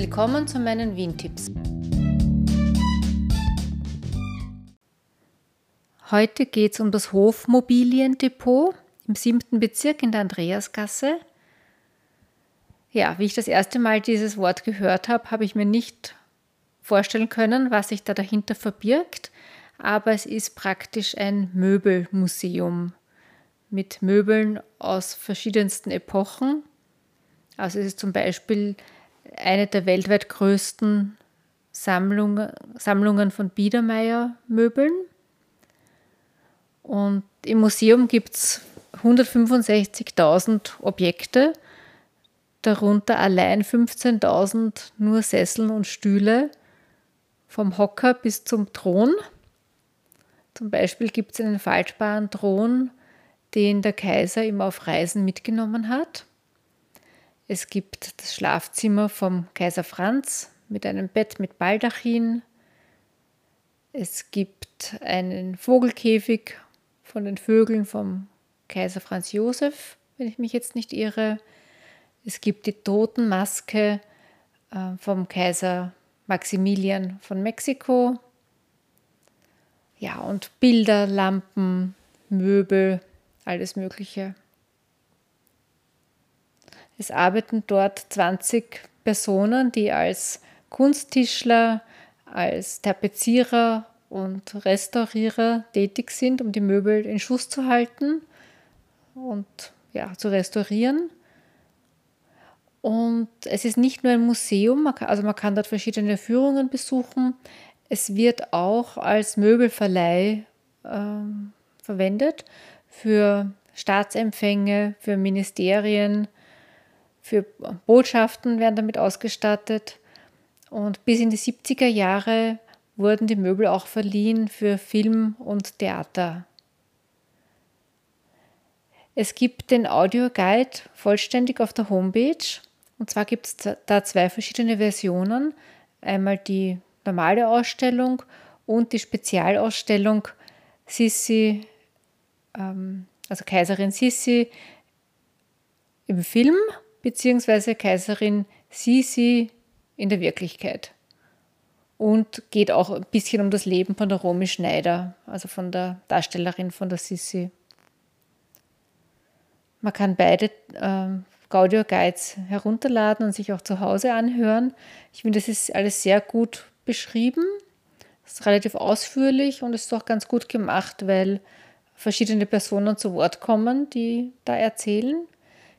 Willkommen zu meinen Wien-Tipps. Heute geht es um das Hofmobiliendepot im siebten Bezirk in der Andreasgasse. Ja, wie ich das erste Mal dieses Wort gehört habe, habe ich mir nicht vorstellen können, was sich da dahinter verbirgt, aber es ist praktisch ein Möbelmuseum mit Möbeln aus verschiedensten Epochen. Also es ist zum Beispiel eine der weltweit größten Sammlungen, Sammlungen von Biedermeier-Möbeln. Und im Museum gibt es 165.000 Objekte, darunter allein 15.000 nur Sesseln und Stühle, vom Hocker bis zum Thron. Zum Beispiel gibt es einen faltbaren Thron, den der Kaiser immer auf Reisen mitgenommen hat. Es gibt das Schlafzimmer vom Kaiser Franz mit einem Bett mit Baldachin. Es gibt einen Vogelkäfig von den Vögeln vom Kaiser Franz Josef, wenn ich mich jetzt nicht irre. Es gibt die Totenmaske äh, vom Kaiser Maximilian von Mexiko. Ja, und Bilder, Lampen, Möbel, alles Mögliche. Es arbeiten dort 20 Personen, die als Kunsttischler, als Tapezierer und Restaurierer tätig sind, um die Möbel in Schuss zu halten und ja, zu restaurieren. Und es ist nicht nur ein Museum, also man kann dort verschiedene Führungen besuchen. Es wird auch als Möbelverleih äh, verwendet für Staatsempfänge, für Ministerien, für Botschaften werden damit ausgestattet. Und bis in die 70er Jahre wurden die Möbel auch verliehen für Film und Theater. Es gibt den Audioguide vollständig auf der Homepage. Und zwar gibt es da zwei verschiedene Versionen. Einmal die normale Ausstellung und die Spezialausstellung Sissi, ähm, also Kaiserin Sissi im Film beziehungsweise Kaiserin Sisi in der Wirklichkeit. Und geht auch ein bisschen um das Leben von der Romy Schneider, also von der Darstellerin von der Sisi. Man kann beide äh, Gaudio Guides herunterladen und sich auch zu Hause anhören. Ich finde, das ist alles sehr gut beschrieben. Es ist relativ ausführlich und es ist auch ganz gut gemacht, weil verschiedene Personen zu Wort kommen, die da erzählen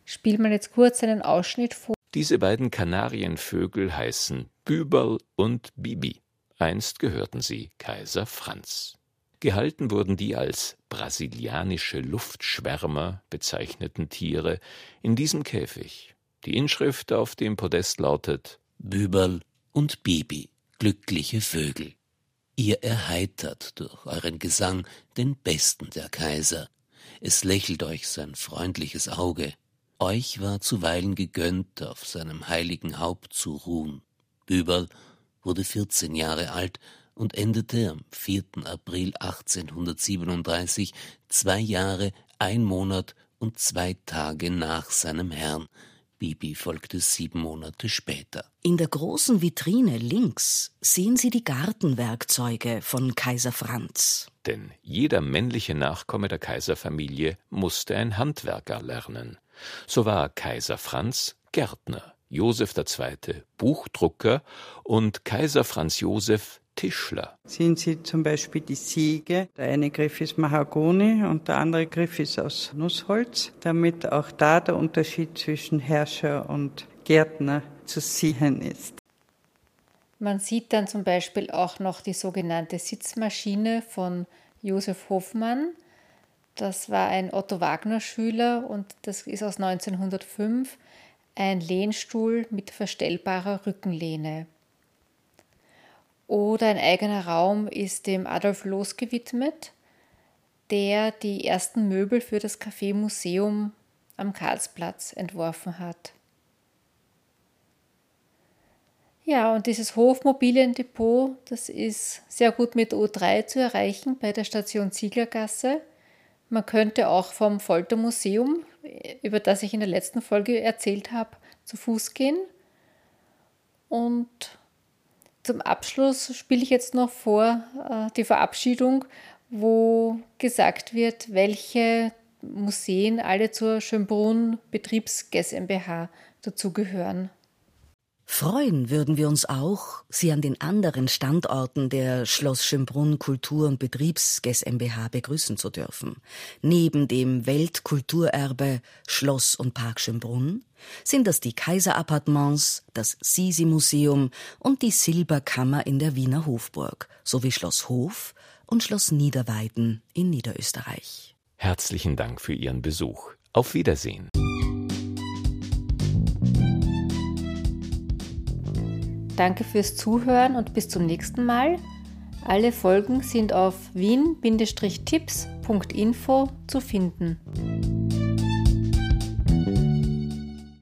spielt man jetzt kurz einen Ausschnitt vor. Diese beiden Kanarienvögel heißen Büberl und Bibi. Einst gehörten sie Kaiser Franz. Gehalten wurden die als brasilianische Luftschwärmer bezeichneten Tiere in diesem Käfig. Die Inschrift auf dem Podest lautet Büberl und Bibi, glückliche Vögel. Ihr erheitert durch euren Gesang den besten der Kaiser. Es lächelt euch sein freundliches Auge, euch war zuweilen gegönnt, auf seinem heiligen Haupt zu ruhen. Büberl wurde 14 Jahre alt und endete am 4. April 1837, zwei Jahre, ein Monat und zwei Tage nach seinem Herrn. Bibi folgte sieben Monate später. In der großen Vitrine links sehen Sie die Gartenwerkzeuge von Kaiser Franz. Denn jeder männliche Nachkomme der Kaiserfamilie musste ein Handwerker lernen. So war Kaiser Franz Gärtner, Josef II. Buchdrucker und Kaiser Franz Josef Tischler. Sehen Sie zum Beispiel die Siege. Der eine Griff ist Mahagoni und der andere Griff ist aus Nussholz, damit auch da der Unterschied zwischen Herrscher und Gärtner zu sehen ist. Man sieht dann zum Beispiel auch noch die sogenannte Sitzmaschine von Josef Hofmann. Das war ein Otto Wagner-Schüler und das ist aus 1905 ein Lehnstuhl mit verstellbarer Rückenlehne. Oder ein eigener Raum ist dem Adolf Loos gewidmet, der die ersten Möbel für das Café Museum am Karlsplatz entworfen hat. Ja, und dieses Hofmobiliendepot, das ist sehr gut mit O3 zu erreichen bei der Station Zieglergasse. Man könnte auch vom Foltermuseum, über das ich in der letzten Folge erzählt habe, zu Fuß gehen. Und zum Abschluss spiele ich jetzt noch vor äh, die Verabschiedung, wo gesagt wird, welche Museen alle zur Schönbrunn Betriebs GmbH dazugehören. Freuen würden wir uns auch, Sie an den anderen Standorten der Schloss Schönbrunn Kultur- und Betriebs GmbH begrüßen zu dürfen. Neben dem Weltkulturerbe Schloss und Park Schönbrunn sind das die Kaiserappartements, das Sisi-Museum und die Silberkammer in der Wiener Hofburg sowie Schloss Hof und Schloss Niederweiden in Niederösterreich. Herzlichen Dank für Ihren Besuch. Auf Wiedersehen. Danke fürs Zuhören und bis zum nächsten Mal. Alle Folgen sind auf wien-tipps.info zu finden.